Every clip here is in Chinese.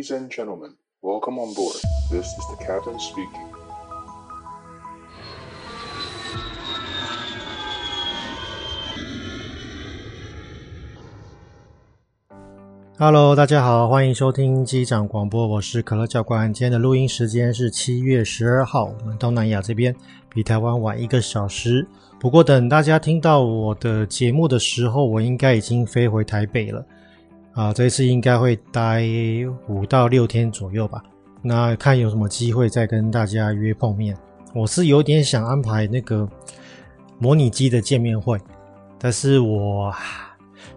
Ladies and gentlemen, welcome on board. This is the captain speaking. Hello，大家好，欢迎收听机长广播，我是可乐教官。今天的录音时间是七月十二号，我们东南亚这边比台湾晚一个小时。不过等大家听到我的节目的时候，我应该已经飞回台北了。啊，这一次应该会待五到六天左右吧。那看有什么机会再跟大家约碰面。我是有点想安排那个模拟机的见面会，但是我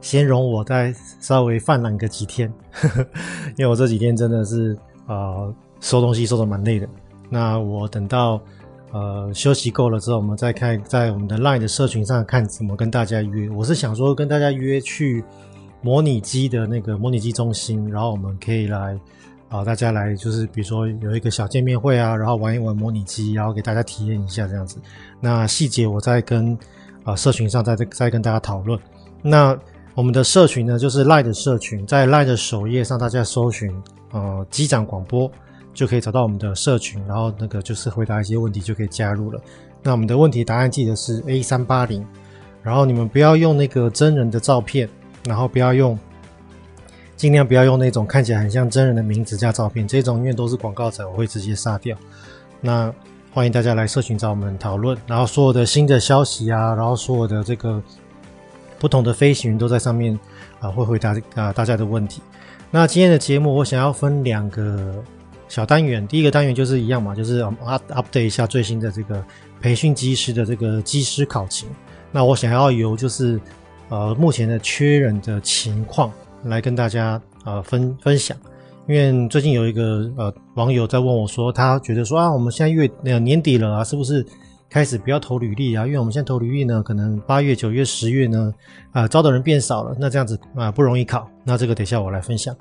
先容我再稍微犯懒个几天，呵呵，因为我这几天真的是呃收东西收得蛮累的。那我等到呃休息够了之后，我们再看在我们的 LINE 的社群上看怎么跟大家约。我是想说跟大家约去。模拟机的那个模拟机中心，然后我们可以来啊，大家来就是比如说有一个小见面会啊，然后玩一玩模拟机，然后给大家体验一下这样子。那细节我再跟啊社群上再再跟大家讨论。那我们的社群呢，就是 LINE 的社群，在 LINE 的首页上，大家搜寻呃机长广播就可以找到我们的社群，然后那个就是回答一些问题就可以加入了。那我们的问题答案记得是 A 三八零，然后你们不要用那个真人的照片。然后不要用，尽量不要用那种看起来很像真人的名字加照片，这种因为都是广告仔，我会直接杀掉。那欢迎大家来社群找我们讨论，然后所有的新的消息啊，然后所有的这个不同的飞行员都在上面啊，会回答啊大家的问题。那今天的节目我想要分两个小单元，第一个单元就是一样嘛，就是 up update 一下最新的这个培训机师的这个机师考勤。那我想要由就是。呃，目前的缺人的情况来跟大家呃分分享，因为最近有一个呃网友在问我说，他觉得说啊，我们现在月呃年底了啊，是不是开始不要投履历啊？因为我们现在投履历呢，可能八月、九月、十月呢，啊、招的人变少了，那这样子啊、不容易考。那这个等下我来分享。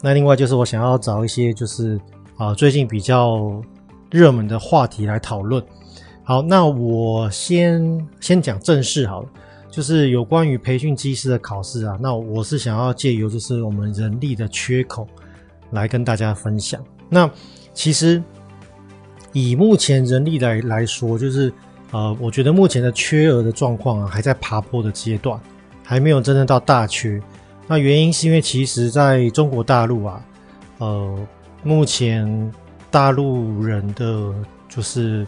那另外就是我想要找一些就是啊、最近比较热门的话题来讨论。好，那我先先讲正事好了。就是有关于培训机师的考试啊，那我是想要借由就是我们人力的缺口来跟大家分享。那其实以目前人力来来说，就是呃，我觉得目前的缺额的状况啊，还在爬坡的阶段，还没有真正到大缺。那原因是因为其实在中国大陆啊，呃，目前大陆人的就是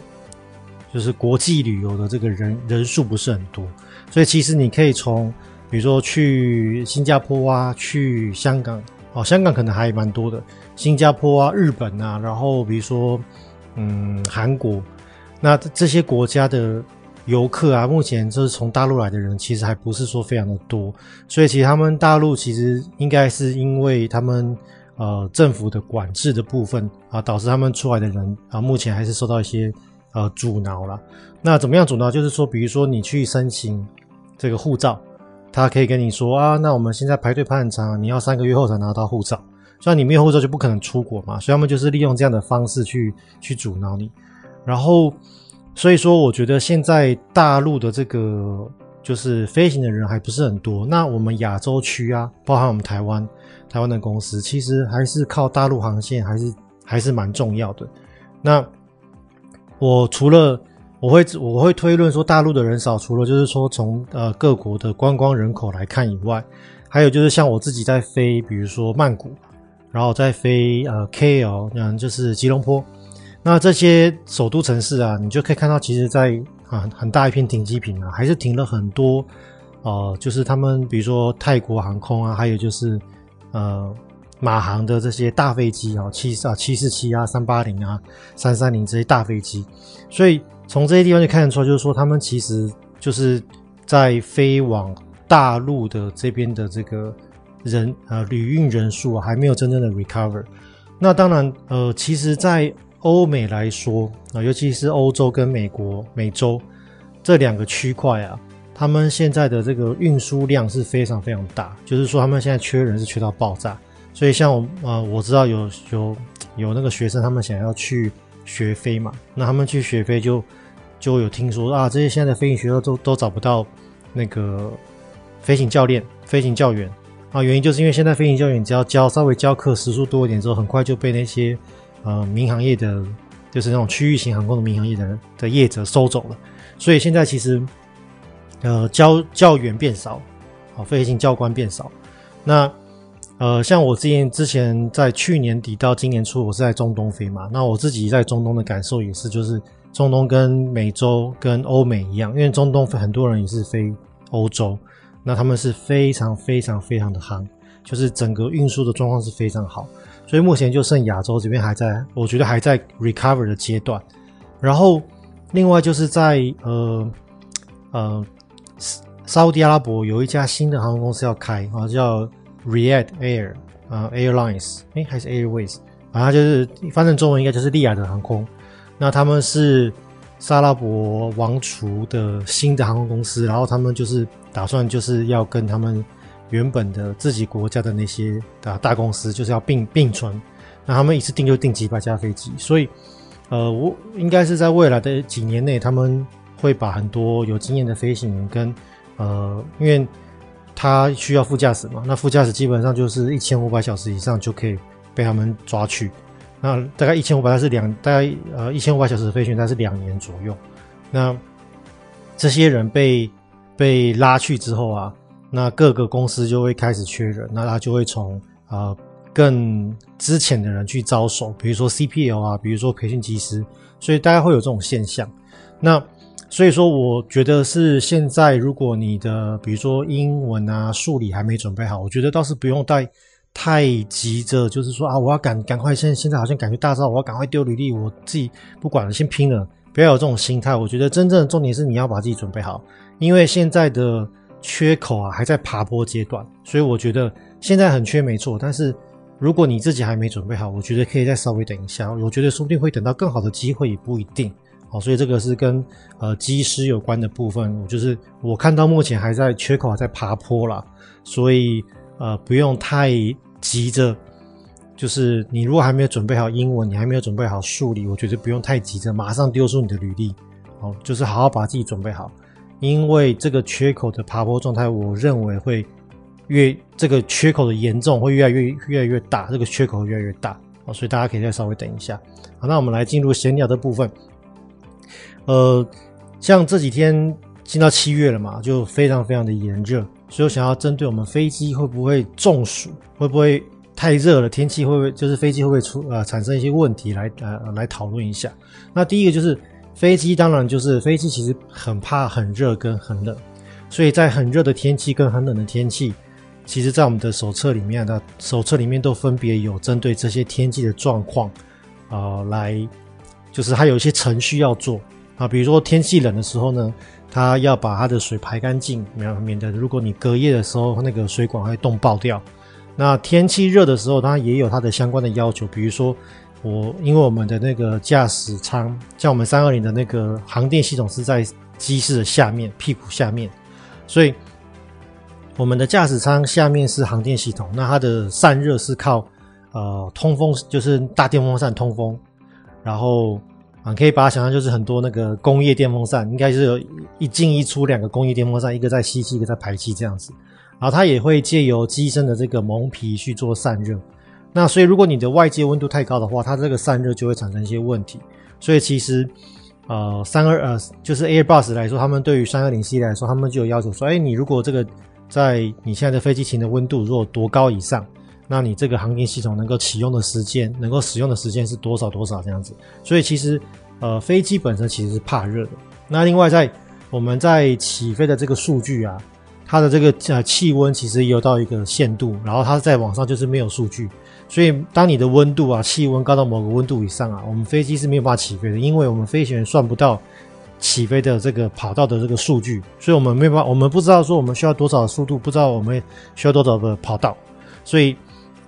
就是国际旅游的这个人人数不是很多。所以其实你可以从，比如说去新加坡啊，去香港哦，香港可能还蛮多的，新加坡啊、日本啊，然后比如说嗯韩国，那这些国家的游客啊，目前就是从大陆来的人，其实还不是说非常的多。所以其实他们大陆其实应该是因为他们呃政府的管制的部分啊，导致他们出来的人啊，目前还是受到一些呃阻挠了。那怎么样阻挠？就是说，比如说你去申请。这个护照，他可以跟你说啊，那我们现在排队排很长，你要三个月后才拿到护照。虽然你没有护照就不可能出国嘛，所以他们就是利用这样的方式去去阻挠你。然后，所以说我觉得现在大陆的这个就是飞行的人还不是很多。那我们亚洲区啊，包含我们台湾，台湾的公司其实还是靠大陆航线，还是还是蛮重要的。那我除了我会我会推论说，大陆的人少，除了就是说从呃各国的观光人口来看以外，还有就是像我自己在飞，比如说曼谷，然后在飞呃 KL，嗯，就是吉隆坡，那这些首都城市啊，你就可以看到，其实在啊很大一片停机坪啊，还是停了很多，呃，就是他们比如说泰国航空啊，还有就是呃马航的这些大飞机啊，七啊七四七啊、三八零啊、三三零这些大飞机，所以。从这些地方就看得出来，就是说他们其实就是在飞往大陆的这边的这个人呃旅运人数啊，还没有真正的 recover。那当然呃，其实，在欧美来说啊，尤其是欧洲跟美国、美洲这两个区块啊，他们现在的这个运输量是非常非常大，就是说他们现在缺人是缺到爆炸。所以像我呃，我知道有有有那个学生，他们想要去学飞嘛，那他们去学飞就。就有听说啊，这些现在的飞行学校都都找不到那个飞行教练、飞行教员啊，原因就是因为现在飞行教员只要教稍微教课时数多一点之后，很快就被那些呃民航业的，就是那种区域型航空的民航业的的业者收走了。所以现在其实呃教教员变少，啊，飞行教官变少。那呃，像我之前之前在去年底到今年初，我是在中东飞嘛。那我自己在中东的感受也是，就是中东跟美洲跟欧美一样，因为中东很多人也是飞欧洲，那他们是非常非常非常的夯，就是整个运输的状况是非常好。所以目前就剩亚洲这边还在，我觉得还在 recover 的阶段。然后另外就是在呃呃沙乌地阿拉伯有一家新的航空公司要开啊，叫。React Air 啊、Airlines，哎，还是 Airways，反正就是翻成中文应该就是利雅的航空。那他们是沙拉伯王储的新的航空公司，然后他们就是打算就是要跟他们原本的自己国家的那些大大公司就是要并并存。那他们一次订就订几百架飞机，所以呃，我应该是在未来的几年内，他们会把很多有经验的飞行员跟呃，因为。他需要副驾驶嘛？那副驾驶基本上就是一千五百小时以上就可以被他们抓去。那大概一千五百，它是两大概呃一千五百小时的飞行，它是两年左右。那这些人被被拉去之后啊，那各个公司就会开始缺人，那他就会从啊、呃、更之前的人去招手，比如说 CPL 啊，比如说培训机师，所以大家会有这种现象。那所以说，我觉得是现在，如果你的比如说英文啊、数理还没准备好，我觉得倒是不用太太急着，就是说啊，我要赶赶快，现现在好像感觉大招，我要赶快丢履历，我自己不管了，先拼了，不要有这种心态。我觉得真正的重点是你要把自己准备好，因为现在的缺口啊还在爬坡阶段，所以我觉得现在很缺没错，但是如果你自己还没准备好，我觉得可以再稍微等一下，我觉得说不定会等到更好的机会，也不一定。好，所以这个是跟呃机师有关的部分，就是我看到目前还在缺口还在爬坡啦，所以呃不用太急着，就是你如果还没有准备好英文，你还没有准备好数理，我觉得不用太急着马上丢出你的履历，好，就是好好把自己准备好，因为这个缺口的爬坡状态，我认为会越这个缺口的严重会越来越越来越大，这个缺口越来越大，好，所以大家可以再稍微等一下，好，那我们来进入闲聊的部分。呃，像这几天进到七月了嘛，就非常非常的炎热，所以想要针对我们飞机会不会中暑，会不会太热了，天气会不会就是飞机会不会出呃产生一些问题来呃来讨论一下。那第一个就是飞机，当然就是飞机其实很怕很热跟很冷，所以在很热的天气跟很冷的天气，其实在我们的手册里面的手册里面都分别有针对这些天气的状况，呃，来就是它有一些程序要做。啊，比如说天气冷的时候呢，它要把它的水排干净，免免得如果你隔夜的时候那个水管会冻爆掉。那天气热的时候，它也有它的相关的要求，比如说我因为我们的那个驾驶舱，像我们三二零的那个航电系统是在机师的下面屁股下面，所以我们的驾驶舱下面是航电系统，那它的散热是靠呃通风，就是大电风扇通风，然后。可以把它想象就是很多那个工业电风扇，应该是有一进一出两个工业电风扇，一个在吸气，一个在排气这样子。然后它也会借由机身的这个蒙皮去做散热。那所以如果你的外界温度太高的话，它这个散热就会产生一些问题。所以其实呃三二呃就是 Airbus 来说，他们对于三二零 C 来说，他们就有要求说，哎，你如果这个在你现在的飞机停的温度如果多高以上，那你这个航电系统能够启用的时间，能够使用的时间是多少多少这样子？所以其实，呃，飞机本身其实是怕热的。那另外在我们在起飞的这个数据啊，它的这个呃气温其实也有到一个限度，然后它在网上就是没有数据。所以当你的温度啊，气温高到某个温度以上啊，我们飞机是没有办法起飞的，因为我们飞行员算不到起飞的这个跑道的这个数据，所以我们没办法，我们不知道说我们需要多少的速度，不知道我们需要多少的跑道，所以。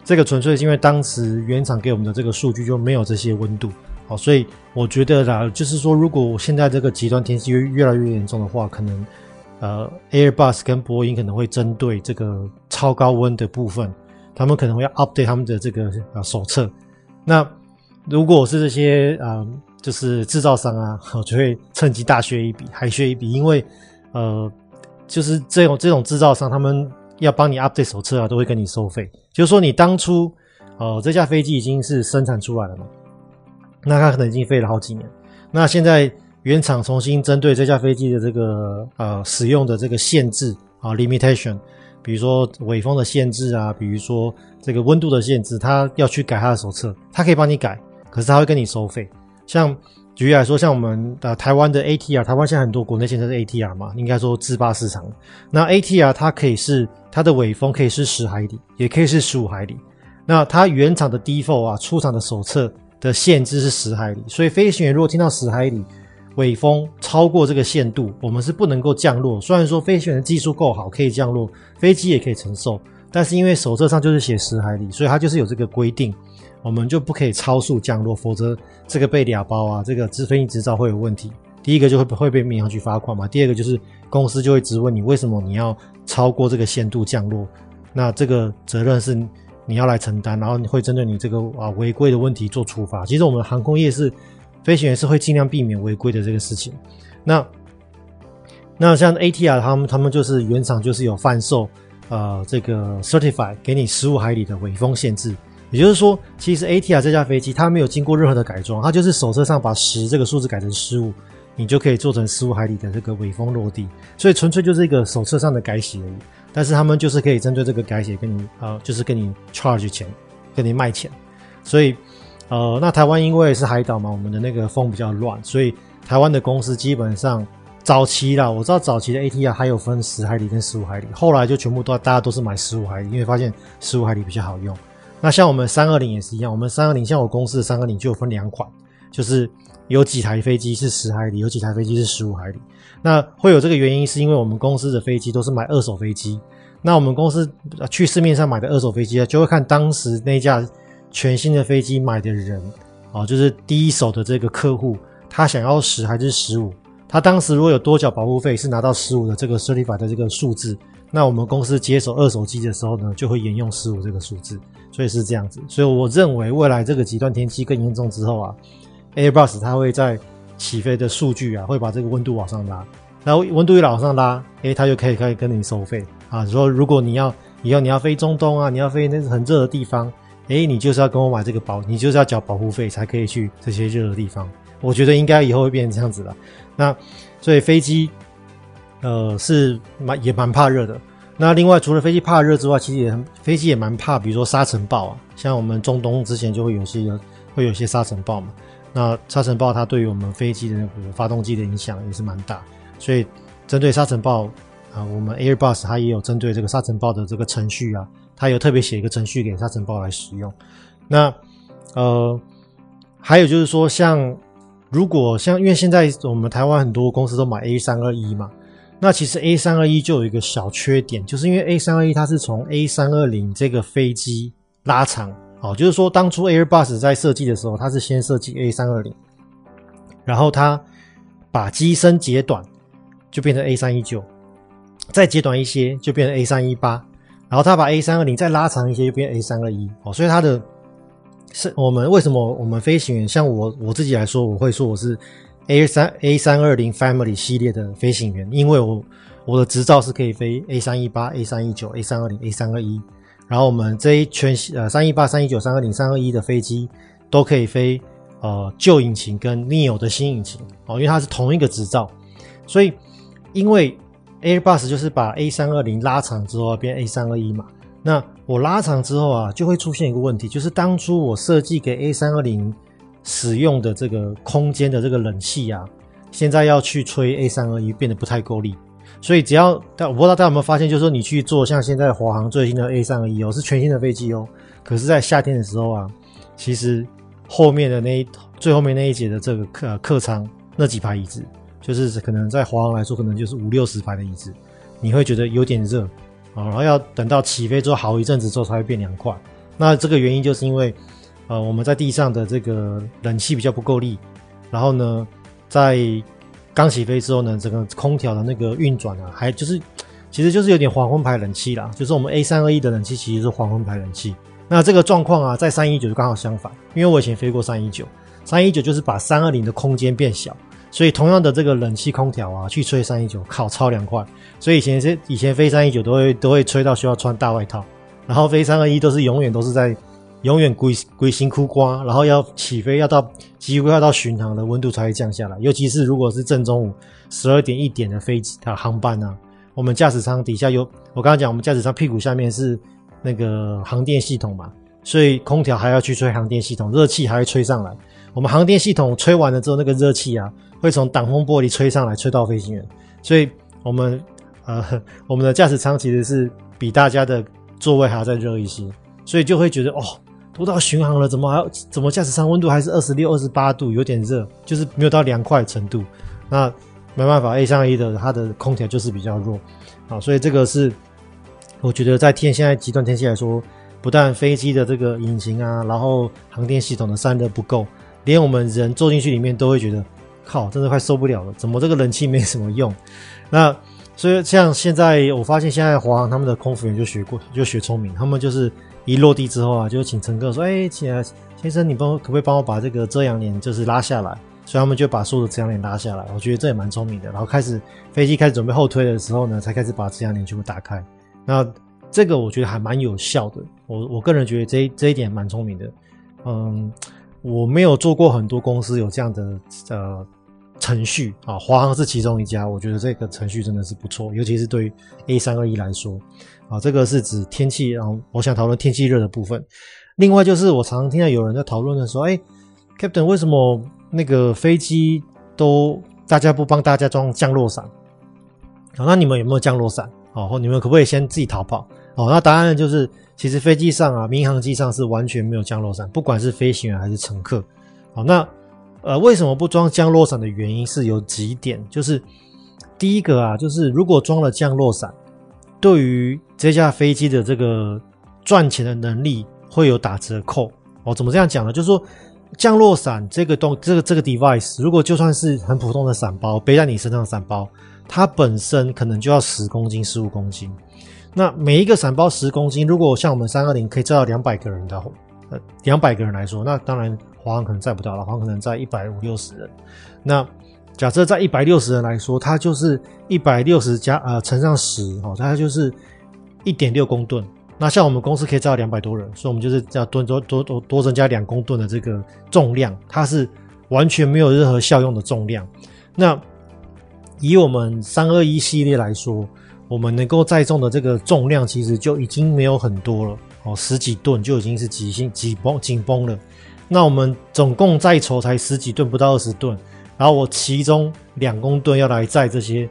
这个纯粹是因为当时原厂给我们的这个数据就没有这些温度，好，所以我觉得啦，就是说，如果现在这个极端天气越越来越严重的话，可能呃，Airbus 跟波音可能会针对这个超高温的部分，他们可能会 update 他们的这个呃手册。那如果是这些呃，就是制造商啊，我 就会趁机大削一笔，还削一笔，因为呃，就是这种这种制造商他们。要帮你 update 手册啊，都会跟你收费。就是说你当初，呃，这架飞机已经是生产出来了嘛，那它可能已经飞了好几年。那现在原厂重新针对这架飞机的这个呃使用的这个限制啊 limitation，比如说尾风的限制啊，比如说这个温度的限制，它要去改它的手册，它可以帮你改，可是它会跟你收费。像举例来说，像我们呃台湾的 ATR，台湾现在很多国内现在是 ATR 嘛，应该说自霸市场。那 ATR 它可以是它的尾风可以是十海里，也可以是十五海里。那它原厂的 default 啊，出厂的手册的限制是十海里，所以飞行员如果听到十海里尾风超过这个限度，我们是不能够降落。虽然说飞行员的技术够好，可以降落，飞机也可以承受，但是因为手册上就是写十海里，所以它就是有这个规定。我们就不可以超速降落，否则这个被俩包啊，这个飞行执照会有问题。第一个就会会被民航局罚款嘛，第二个就是公司就会质问你为什么你要超过这个限度降落，那这个责任是你要来承担，然后你会针对你这个啊违规的问题做处罚。其实我们航空业是飞行员是会尽量避免违规的这个事情。那那像 ATR 他们他们就是原厂就是有贩售呃这个 certify 给你十五海里的尾风限制。也就是说，其实 ATR 这架飞机它没有经过任何的改装，它就是手册上把十这个数字改成十五，你就可以做成十五海里的这个尾风落地，所以纯粹就是一个手册上的改写而已。但是他们就是可以针对这个改写跟你啊、呃，就是跟你 charge 钱，跟你卖钱。所以呃，那台湾因为是海岛嘛，我们的那个风比较乱，所以台湾的公司基本上早期啦，我知道早期的 ATR 还有分十海里跟十五海里，后来就全部都大家都是买十五海里，因为发现十五海里比较好用。那像我们三二零也是一样，我们三二零像我公司的三二零就有分两款，就是有几台飞机是十海里，有几台飞机是十五海里。那会有这个原因，是因为我们公司的飞机都是买二手飞机。那我们公司去市面上买的二手飞机啊，就会看当时那架全新的飞机买的人啊，就是第一手的这个客户，他想要十还是十五？他当时如果有多缴保护费，是拿到十五的这个 certified 的这个数字。那我们公司接手二手机的时候呢，就会沿用十五这个数字，所以是这样子。所以我认为未来这个极端天气更严重之后啊，Airbus 它会在起飞的数据啊，会把这个温度往上拉。然后温度一往上拉，诶，它就可以可以跟你收费啊。说如果你要以后你要飞中东啊，你要飞那很热的地方，诶，你就是要跟我买这个保，你就是要缴保护费才可以去这些热的地方。我觉得应该以后会变成这样子了。那所以飞机。呃，是蛮也蛮怕热的。那另外，除了飞机怕热之外，其实也飞机也蛮怕，比如说沙尘暴啊。像我们中东之前就会有些会有些沙尘暴嘛。那沙尘暴它对于我们飞机的那个发动机的影响也是蛮大。所以针对沙尘暴啊，我们 Airbus 它也有针对这个沙尘暴的这个程序啊，它有特别写一个程序给沙尘暴来使用。那呃，还有就是说，像如果像因为现在我们台湾很多公司都买 A 三二一嘛。那其实 A 三二一就有一个小缺点，就是因为 A 三二一它是从 A 三二零这个飞机拉长，哦，就是说当初 Airbus 在设计的时候，它是先设计 A 三二零，然后它把机身截短，就变成 A 三一九，再截短一些就变成 A 三一八，然后它把 A 三二零再拉长一些就变 A 三二一，哦，所以它的是我们为什么我们飞行员像我我自己来说，我会说我是。A 三 A 三二零 Family 系列的飞行员，因为我我的执照是可以飞 A 三一八、A 三一九、A 三二零、A 三二一，然后我们这一圈呃三一八、三一九、三二零、三二一的飞机都可以飞呃旧引擎跟 Neo 的新引擎哦，因为它是同一个执照，所以因为 Airbus 就是把 A 三二零拉长之后变 A 三二一嘛，那我拉长之后啊就会出现一个问题，就是当初我设计给 A 三二零。使用的这个空间的这个冷气啊，现在要去吹 A 三二一变得不太够力，所以只要但我不知道大家有没有发现，就是说你去做像现在华航最新的 A 三二一哦，是全新的飞机哦，可是，在夏天的时候啊，其实后面的那一最后面那一节的这个客客舱那几排椅子，就是可能在华航来说，可能就是五六十排的椅子，你会觉得有点热啊，然后要等到起飞之后好一阵子之后才会变凉快。那这个原因就是因为。呃，我们在地上的这个冷气比较不够力，然后呢，在刚起飞之后呢，整个空调的那个运转啊，还就是，其实就是有点黄昏排冷气啦。就是我们 A 三二一的冷气其实是黄昏排冷气。那这个状况啊，在三一九就刚好相反，因为我以前飞过三一九，三一九就是把三二零的空间变小，所以同样的这个冷气空调啊，去吹三一九，靠，超凉快。所以以前是以前飞三一九都会都会吹到需要穿大外套，然后飞三二一都是永远都是在永远龟龟辛苦瓜，然后要起飞要到几乎要到巡航的温度才会降下来。尤其是如果是正中午十二点一点的飞机啊航班啊，我们驾驶舱底下有我刚刚讲，我们驾驶舱屁股下面是那个航电系统嘛，所以空调还要去吹航电系统，热气还会吹上来。我们航电系统吹完了之后，那个热气啊。会从挡风玻璃吹上来，吹到飞行员，所以我们呃，我们的驾驶舱其实是比大家的座位还要再热一些，所以就会觉得哦，都到巡航了，怎么还怎么驾驶舱温度还是二十六、二十八度，有点热，就是没有到凉快程度。那没办法，A321 的它的空调就是比较弱啊，所以这个是我觉得在天现在极端天气来说，不但飞机的这个引擎啊，然后航电系统的散热不够，连我们人坐进去里面都会觉得。靠，真的快受不了了！怎么这个冷气没什么用？那所以像现在，我发现现在华航他们的空服员就学过，就学聪明，他们就是一落地之后啊，就请乘客说：“哎，请先生，你帮可不可以帮我把这个遮阳帘就是拉下来？”所以他们就把所有的遮阳帘拉下来。我觉得这也蛮聪明的。然后开始飞机开始准备后推的时候呢，才开始把遮阳帘全部打开。那这个我觉得还蛮有效的。我我个人觉得这这一点蛮聪明的。嗯。我没有做过很多公司有这样的呃程序啊，华航是其中一家，我觉得这个程序真的是不错，尤其是对于 A 三二一来说啊，这个是指天气，然后我想讨论天气热的部分。另外就是我常常听到有人在讨论的说，哎，Captain，为什么那个飞机都大家不帮大家装降落伞？好，那你们有没有降落伞？哦，或你们可不可以先自己逃跑？哦，那答案就是。其实飞机上啊，民航机上是完全没有降落伞，不管是飞行员还是乘客。好，那呃，为什么不装降落伞的原因是有几点，就是第一个啊，就是如果装了降落伞，对于这架飞机的这个赚钱的能力会有打折扣。哦，怎么这样讲呢？就是说降落伞这个东这个这个 device，如果就算是很普通的伞包，背在你身上的伞包，它本身可能就要十公斤、十五公斤。那每一个伞包十公斤，如果像我们三二零可以载到两百个人的，呃，两百个人来说，那当然华航可能载不到了，华航可能载一百五六十人。那假设在一百六十人来说，它就是一百六十加呃乘上十哦，它就是一点六公吨。那像我们公司可以载到两百多人，所以我们就是要多多多多多增加两公吨的这个重量，它是完全没有任何效用的重量。那以我们三二一系列来说。我们能够载重的这个重量其实就已经没有很多了哦，十几吨就已经是极限紧绷紧绷了。那我们总共载筹才十几吨，不到二十吨。然后我其中两公吨要来载这些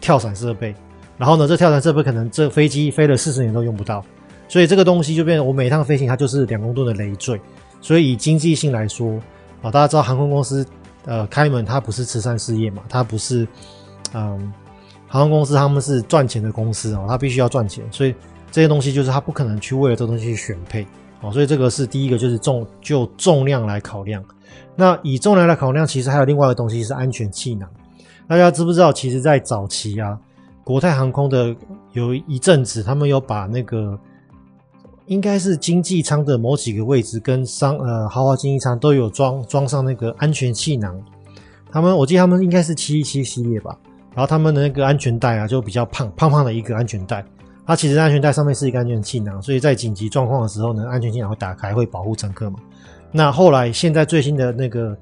跳伞设备，然后呢，这跳伞设备可能这飞机飞了四十年都用不到，所以这个东西就变成我每一趟飞行它就是两公吨的累赘。所以以经济性来说啊，大家知道航空公司呃开门它不是慈善事业嘛，它不是嗯。航空公司他们是赚钱的公司哦，他必须要赚钱，所以这些东西就是他不可能去为了这东西去选配哦，所以这个是第一个，就是重就重量来考量。那以重量来考量，其实还有另外一个东西是安全气囊。大家知不知道？其实，在早期啊，国泰航空的有一阵子，他们有把那个应该是经济舱的某几个位置跟商呃豪华经济舱都有装装上那个安全气囊。他们我记得他们应该是七一七系列吧。然后他们的那个安全带啊，就比较胖胖胖的一个安全带。它其实安全带上面是一个安全气囊，所以在紧急状况的时候呢，安全气囊会打开，会保护乘客嘛。那后来现在最新的那个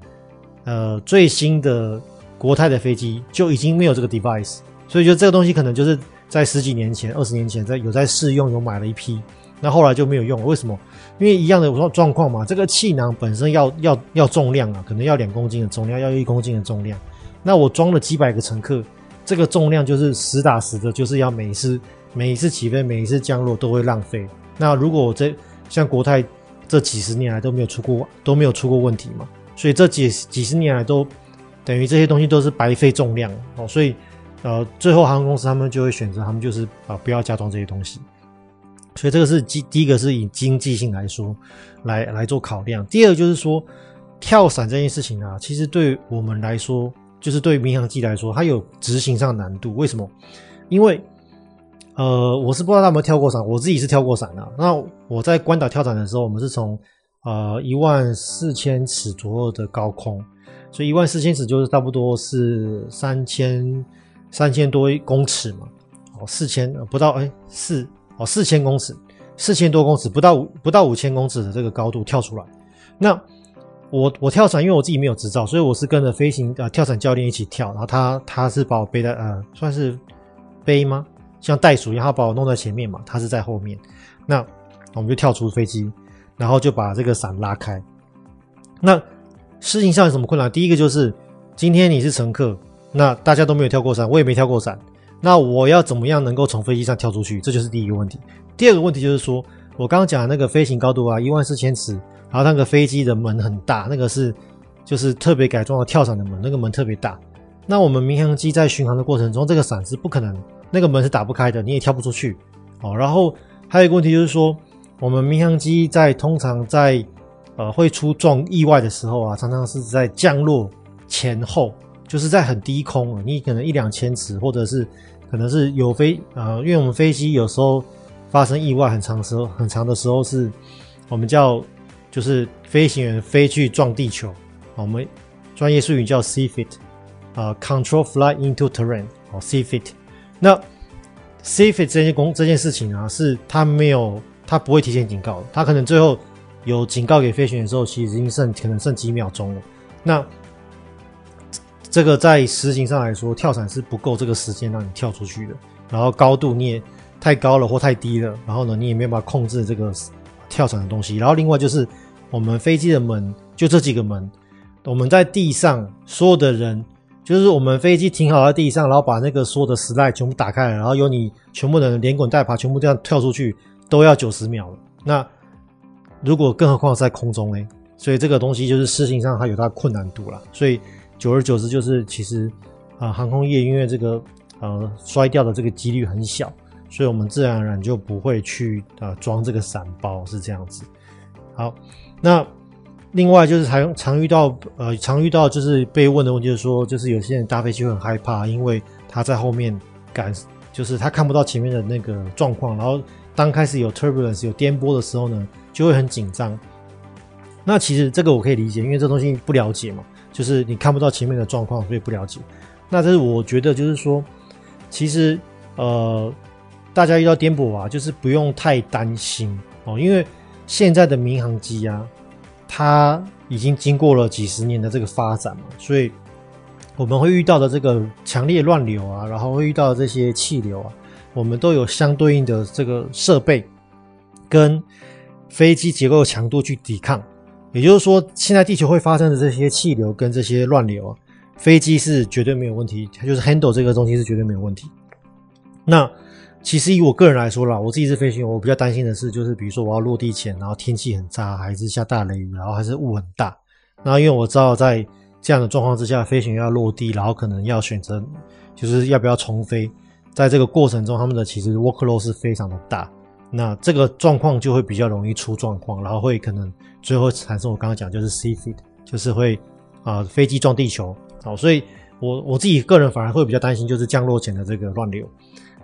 呃最新的国泰的飞机就已经没有这个 device，所以就这个东西可能就是在十几年前、二十年前在有在试用，有买了一批，那后来就没有用了。为什么？因为一样的状况嘛，这个气囊本身要要要重量啊，可能要两公斤的重量，要一公斤的重量。那我装了几百个乘客。这个重量就是实打实的，就是要每一次每一次起飞、每一次降落都会浪费。那如果我这像国泰这几十年来都没有出过都没有出过问题嘛，所以这几几十年来都等于这些东西都是白费重量哦。所以呃，最后航空公司他们就会选择他们就是啊不要加装这些东西。所以这个是第第一个是以经济性来说来来做考量。第二个就是说跳伞这件事情啊，其实对我们来说。就是对民航机来说，它有执行上难度。为什么？因为，呃，我是不知道他有没有跳过伞，我自己是跳过伞的。那我在关岛跳伞的时候，我们是从呃一万四千尺左右的高空，所以一万四千尺就是差不多是三千三千多公尺嘛，哦，四千不到哎四哦四千公尺，四千多公尺不到五不到五千公尺的这个高度跳出来，那我我跳伞，因为我自己没有执照，所以我是跟着飞行呃跳伞教练一起跳，然后他他是把我背在呃算是背吗？像袋鼠一样，他把我弄在前面嘛，他是在后面，那我们就跳出飞机，然后就把这个伞拉开，那。事情上有什么困难？第一个就是今天你是乘客，那大家都没有跳过伞，我也没跳过伞，那我要怎么样能够从飞机上跳出去？这就是第一个问题。第二个问题就是说，我刚刚讲的那个飞行高度啊，一万四千尺，然后那个飞机的门很大，那个是就是特别改装的跳伞的门，那个门特别大。那我们民航机在巡航的过程中，这个伞是不可能，那个门是打不开的，你也跳不出去。哦，然后还有一个问题就是说，我们民航机在通常在呃，会出状意外的时候啊，常常是在降落前后，就是在很低空，你可能一两千尺，或者是可能是有飞呃，因为我们飞机有时候发生意外很长时候，很长的时候是我们叫就是飞行员飞去撞地球，我们专业术语叫 CFIT 啊，Control Flight into Terrain 哦，CFIT。那 CFIT 这件工这件事情啊，是他没有，他不会提前警告，他可能最后。有警告给飞行员的时候，其实已经剩可能剩几秒钟了。那这个在实行上来说，跳伞是不够这个时间让你跳出去的。然后高度你也太高了或太低了，然后呢你也没有办法控制这个跳伞的东西。然后另外就是我们飞机的门就这几个门，我们在地上所有的人，就是我们飞机停好在地上，然后把那个所有的 slide 全部打开，然后由你全部的人连滚带爬，全部这样跳出去，都要九十秒了。那如果更何况是在空中呢？所以这个东西就是事情上它有它困难度了。所以久而久之，就是其实啊、航空业因为这个呃摔掉的这个几率很小，所以我们自然而然就不会去啊装这个伞包，是这样子。好，那另外就是常常遇到呃常遇到就是被问的问题，就是说就是有些人搭飞机会很害怕，因为他在后面赶，就是他看不到前面的那个状况，然后当开始有 turbulence 有颠簸的时候呢，就会很紧张，那其实这个我可以理解，因为这东西不了解嘛，就是你看不到前面的状况，所以不了解。那这是我觉得，就是说，其实呃，大家遇到颠簸啊，就是不用太担心哦，因为现在的民航机啊，它已经经过了几十年的这个发展嘛，所以我们会遇到的这个强烈乱流啊，然后会遇到这些气流啊，我们都有相对应的这个设备跟。飞机结构强度去抵抗，也就是说，现在地球会发生的这些气流跟这些乱流啊，飞机是绝对没有问题，它就是 handle 这个东西是绝对没有问题。那其实以我个人来说啦，我自己是飞行员，我比较担心的是，就是比如说我要落地前，然后天气很差，还是下大雷雨，然后还是雾很大。然后因为我知道在这样的状况之下，飞行员要落地，然后可能要选择就是要不要重飞，在这个过程中，他们的其实 workload 是非常的大。那这个状况就会比较容易出状况，然后会可能最后产生我刚刚讲就是 CFIT，就是会啊、飞机撞地球，好，所以我我自己个人反而会比较担心就是降落前的这个乱流。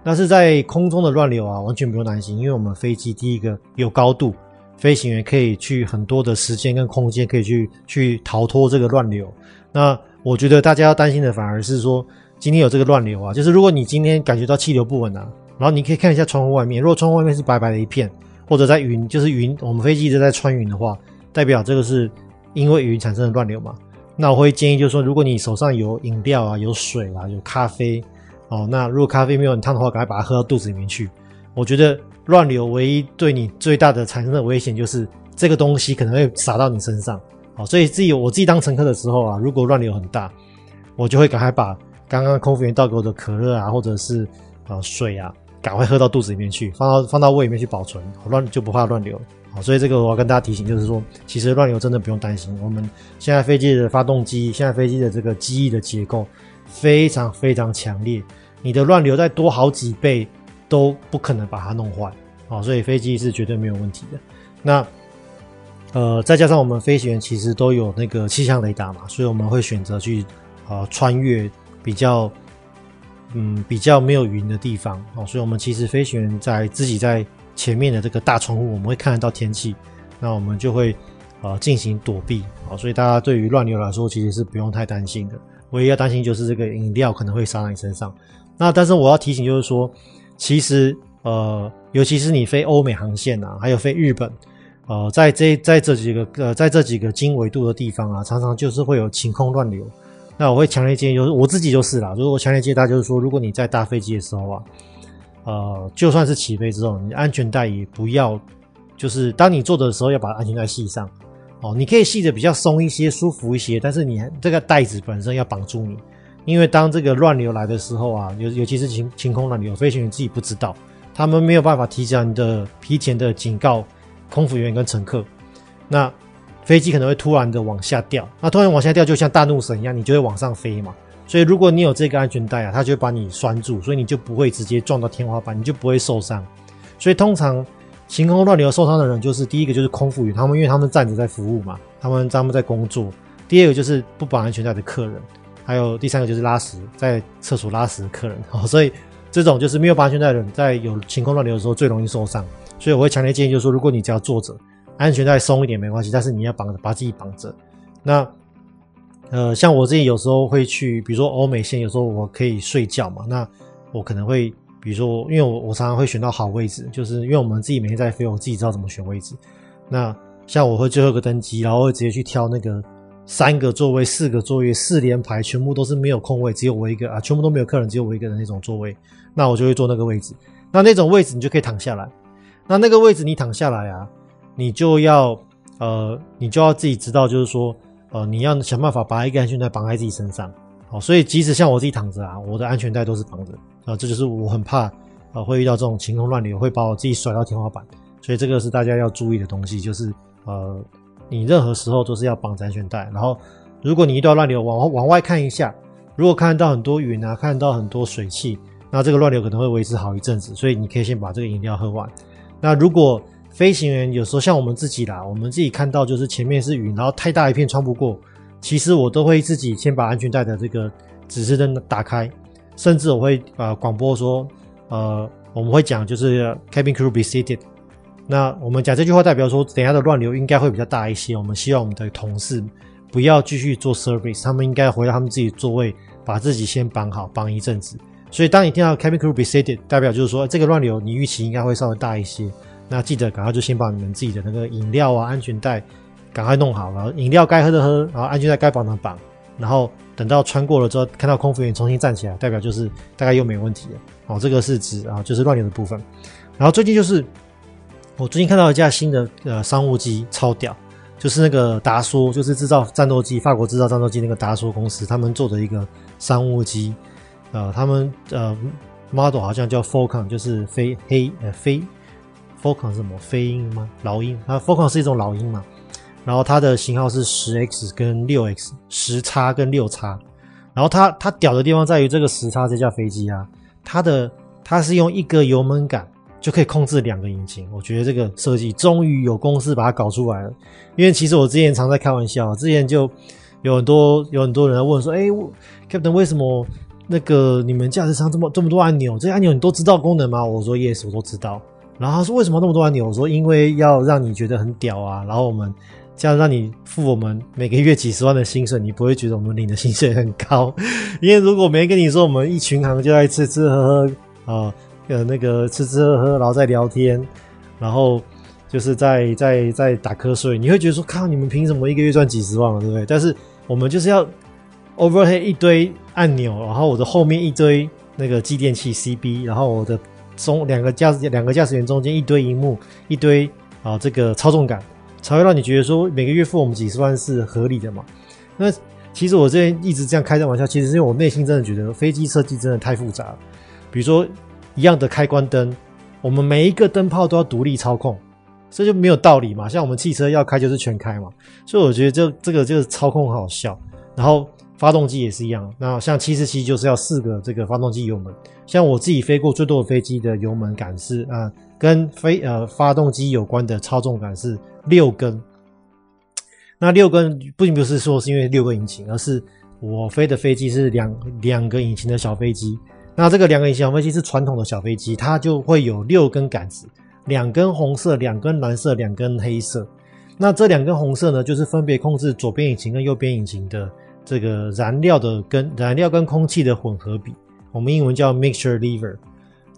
但是在空中的乱流啊，完全不用担心，因为我们飞机第一个有高度，飞行员可以去很多的时间跟空间可以去去逃脱这个乱流。那我觉得大家要担心的反而是说今天有这个乱流啊，就是如果你今天感觉到气流不稳啊。然后你可以看一下窗户外面，如果窗户外面是白白的一片，或者在云，就是云，我们飞机一直在穿云的话，代表这个是因为云产生的乱流嘛。那我会建议就是说，如果你手上有饮料啊、有水啊、有咖啡，哦，那如果咖啡没有很烫的话，赶快把它喝到肚子里面去。我觉得乱流唯一对你最大的产生的危险就是这个东西可能会洒到你身上。好，所以自己我自己当乘客的时候啊，如果乱流很大，我就会赶快把刚刚空服员倒给我的可乐啊，或者是、呃、水啊。赶快喝到肚子里面去，放到放到胃里面去保存，乱就不怕乱流。好，所以这个我要跟大家提醒，就是说，其实乱流真的不用担心。我们现在飞机的发动机，现在飞机的这个机翼的结构非常非常强烈，你的乱流再多好几倍都不可能把它弄坏。好，所以飞机是绝对没有问题的。那呃，再加上我们飞行员其实都有那个气象雷达嘛，所以我们会选择去呃穿越比较。嗯，比较没有云的地方哦，所以我们其实飞行员在自己在前面的这个大窗户，我们会看得到天气，那我们就会呃进行躲避啊，所以大家对于乱流来说其实是不用太担心的。唯一要担心就是这个饮料可能会洒在你身上。那但是我要提醒就是说，其实呃，尤其是你飞欧美航线啊，还有飞日本，呃，在这在这几个呃在这几个经纬度的地方啊，常常就是会有晴空乱流。那我会强烈建议，就是我自己就是啦，就是我强烈建议大家就是说，如果你在搭飞机的时候啊，呃，就算是起飞之后，你安全带也不要，就是当你坐着的时候要把安全带系上。哦，你可以系得比较松一些，舒服一些，但是你这个带子本身要绑住你，因为当这个乱流来的时候啊，尤尤其是晴晴空乱流，飞行员自己不知道，他们没有办法提前的提前的警告空服员跟乘客，那飞机可能会突然的往下掉，那突然往下掉就像大怒神一样，你就会往上飞嘛。所以如果你有这个安全带啊，它就会把你拴住，所以你就不会直接撞到天花板，你就不会受伤。所以通常。晴空乱流受伤的人，就是第一个就是空服员，他们因为他们站着在服务嘛，他们他们在工作。第二个就是不绑安全带的客人，还有第三个就是拉屎在厕所拉屎的客人。哦，所以这种就是没有绑安全带的人，在有晴空乱流的时候最容易受伤。所以我会强烈建议，就是说，如果你只要坐着，安全带松一点没关系，但是你要绑着，把自己绑着。那呃，像我自己有时候会去，比如说欧美线，有时候我可以睡觉嘛，那我可能会。比如说，因为我我常常会选到好位置，就是因为我们自己每天在飞，我自己知道怎么选位置。那像我会最后一个登机，然后会直接去挑那个三个座位、四个座位、四连排，全部都是没有空位，只有我一个啊，全部都没有客人，只有我一个的那种座位。那我就会坐那个位置。那那种位置你就可以躺下来。那那个位置你躺下来啊，你就要呃，你就要自己知道，就是说呃，你要想办法把一个安全带绑在自己身上。好，所以即使像我自己躺着啊，我的安全带都是绑着。啊，这就是我很怕，啊，会遇到这种晴空乱流，会把我自己甩到天花板，所以这个是大家要注意的东西，就是呃，你任何时候都是要绑着安全带。然后，如果你遇到乱流，往往外看一下，如果看到很多云啊，看到很多水汽，那这个乱流可能会维持好一阵子，所以你可以先把这个饮料喝完。那如果飞行员有时候像我们自己啦，我们自己看到就是前面是云，然后太大一片穿不过，其实我都会自己先把安全带的这个指示灯打开。甚至我会呃广播说，呃我们会讲就是 cabin crew be seated。那我们讲这句话代表说，等下的乱流应该会比较大一些。我们希望我们的同事不要继续做 service，他们应该回到他们自己座位，把自己先绑好，绑一阵子。所以当你听到 cabin crew be seated，代表就是说这个乱流你预期应该会稍微大一些。那记得赶快就先把你们自己的那个饮料啊、安全带赶快弄好，然后饮料该喝的喝，然后安全带该绑的绑，然后。等到穿过了之后，看到空服员重新站起来，代表就是大概又没问题了。哦，这个是指啊，就是乱流的部分。然后最近就是我最近看到一架新的呃商务机，超屌，就是那个达梭，就是制造战斗机，法国制造战斗机那个达梭公司，他们做的一个商务机。呃，他们呃 model 好像叫 Falcon，就是飞黑呃飞 Falcon 是什么？飞鹰吗？老鹰？它 Falcon 是一种老鹰嘛？然后它的型号是十 X 跟六 X，十叉跟六叉。然后它它屌的地方在于这个十叉这架飞机啊，它的它是用一个油门杆就可以控制两个引擎。我觉得这个设计终于有公司把它搞出来了。因为其实我之前常在开玩笑，之前就有很多有很多人在问说，哎，Captain 为什么那个你们驾驶舱这么这么多按钮？这些按钮你都知道功能吗？我说 Yes，我都知道。然后他说为什么那么多按钮？我说因为要让你觉得很屌啊。然后我们。这样让你付我们每个月几十万的薪水，你不会觉得我们领的薪水很高？因为如果没跟你说，我们一群行就在吃吃喝喝啊，呃，那个吃吃喝喝，然后再聊天，然后就是在在在打瞌睡，你会觉得说，靠，你们凭什么一个月赚几十万了，对不对？但是我们就是要 overhead 一堆按钮，然后我的后面一堆那个继电器 CB，然后我的中两个驾驶两个驾驶员中间一堆荧幕，一堆啊这个操纵杆。才会让你觉得说每个月付我们几十万是合理的嘛？那其实我这边一直这样开这玩笑，其实是因为我内心真的觉得飞机设计真的太复杂了。比如说一样的开关灯，我们每一个灯泡都要独立操控，这就没有道理嘛。像我们汽车要开就是全开嘛，所以我觉得这这个就是操控很好笑。然后发动机也是一样，那像七四七就是要四个这个发动机油门，像我自己飞过最多的飞机的油门感是啊。跟飞呃发动机有关的操纵感是六根，那六根不仅不是说是因为六个引擎，而是我飞的飞机是两两个引擎的小飞机。那这个两个引擎小飞机是传统的小飞机，它就会有六根杆子，两根红色，两根蓝色，两根黑色。那这两根红色呢，就是分别控制左边引擎跟右边引擎的这个燃料的跟燃料跟空气的混合比，我们英文叫 mixture lever。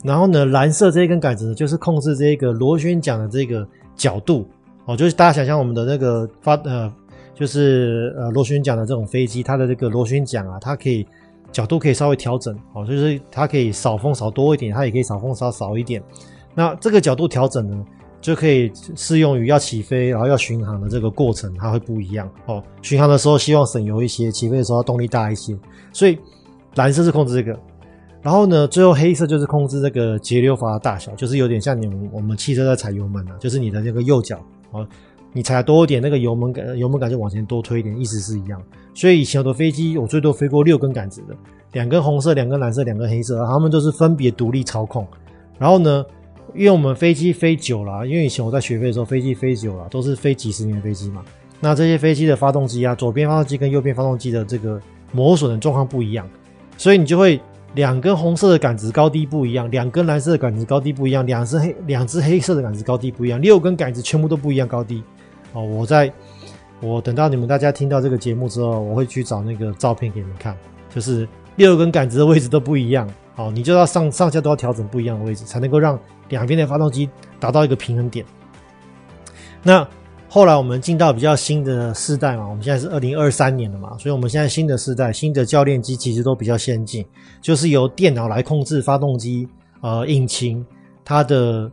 然后呢，蓝色这一根杆子呢，就是控制这个螺旋桨的这个角度哦，就是大家想象我们的那个发呃，就是呃螺旋桨的这种飞机，它的这个螺旋桨啊，它可以角度可以稍微调整哦，就是它可以扫风扫多一点，它也可以扫风扫少一点。那这个角度调整呢，就可以适用于要起飞然后要巡航的这个过程，它会不一样哦。巡航的时候希望省油一些，起飞的时候动力大一些，所以蓝色是控制这个。然后呢，最后黑色就是控制这个节流阀的大小，就是有点像你们我们汽车在踩油门啊，就是你的那个右脚哦，你踩多一点，那个油门杆油门杆就往前多推一点，意思是一样。所以以前有的飞机我最多飞过六根杆子的，两根红色，两根蓝色，两根黑色，它们都是分别独立操控。然后呢，因为我们飞机飞久了，因为以前我在学飞的时候，飞机飞久了都是飞几十年的飞机嘛，那这些飞机的发动机啊，左边发动机跟右边发动机的这个磨损的状况不一样，所以你就会。两根红色的杆子高低不一样，两根蓝色的杆子高低不一样，两只黑两只黑色的杆子高低不一样，六根杆子全部都不一样高低。哦，我在我等到你们大家听到这个节目之后，我会去找那个照片给你们看，就是六根杆子的位置都不一样。哦，你就要上上下都要调整不一样的位置，才能够让两边的发动机达到一个平衡点。那。后来我们进到比较新的世代嘛，我们现在是二零二三年了嘛，所以我们现在新的世代、新的教练机其实都比较先进，就是由电脑来控制发动机、呃引擎、它的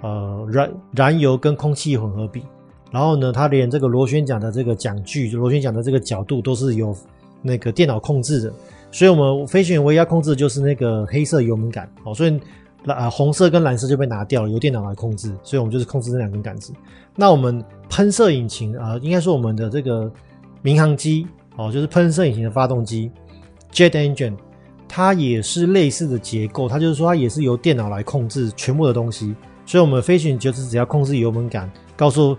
呃燃燃油跟空气混合比，然后呢，它连这个螺旋桨的这个桨距、螺旋桨的这个角度都是由那个电脑控制的，所以我们飞行员唯一要控制的就是那个黑色油门杆，哦，所以。蓝红色跟蓝色就被拿掉了，由电脑来控制，所以我们就是控制这两根杆子。那我们喷射引擎啊、应该说我们的这个民航机哦，就是喷射引擎的发动机 （jet engine），它也是类似的结构，它就是说它也是由电脑来控制全部的东西。所以，我们飞行就是只要控制油门杆，告诉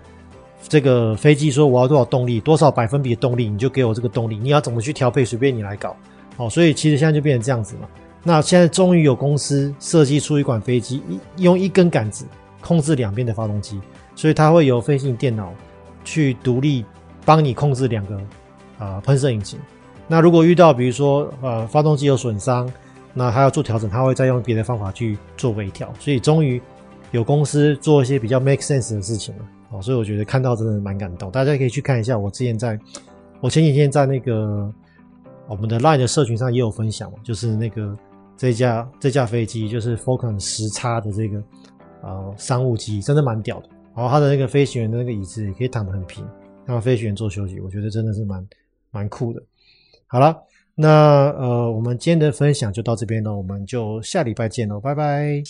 这个飞机说我要多少动力，多少百分比的动力，你就给我这个动力。你要怎么去调配，随便你来搞。哦，所以其实现在就变成这样子嘛。那现在终于有公司设计出一款飞机，一用一根杆子控制两边的发动机，所以它会由飞行电脑去独立帮你控制两个啊喷射引擎。那如果遇到比如说呃发动机有损伤，那它要做调整，它会再用别的方法去做微调。所以终于有公司做一些比较 make sense 的事情了。哦，所以我觉得看到真的蛮感动。大家可以去看一下，我之前在，我前几天在那个我们的 Line 的社群上也有分享，就是那个。这架这架飞机就是 Falcon 十叉的这个呃商务机，真的蛮屌的。然后它的那个飞行员的那个椅子也可以躺得很平，让飞行员做休息，我觉得真的是蛮蛮酷的。好了，那呃我们今天的分享就到这边了，我们就下礼拜见喽，拜拜。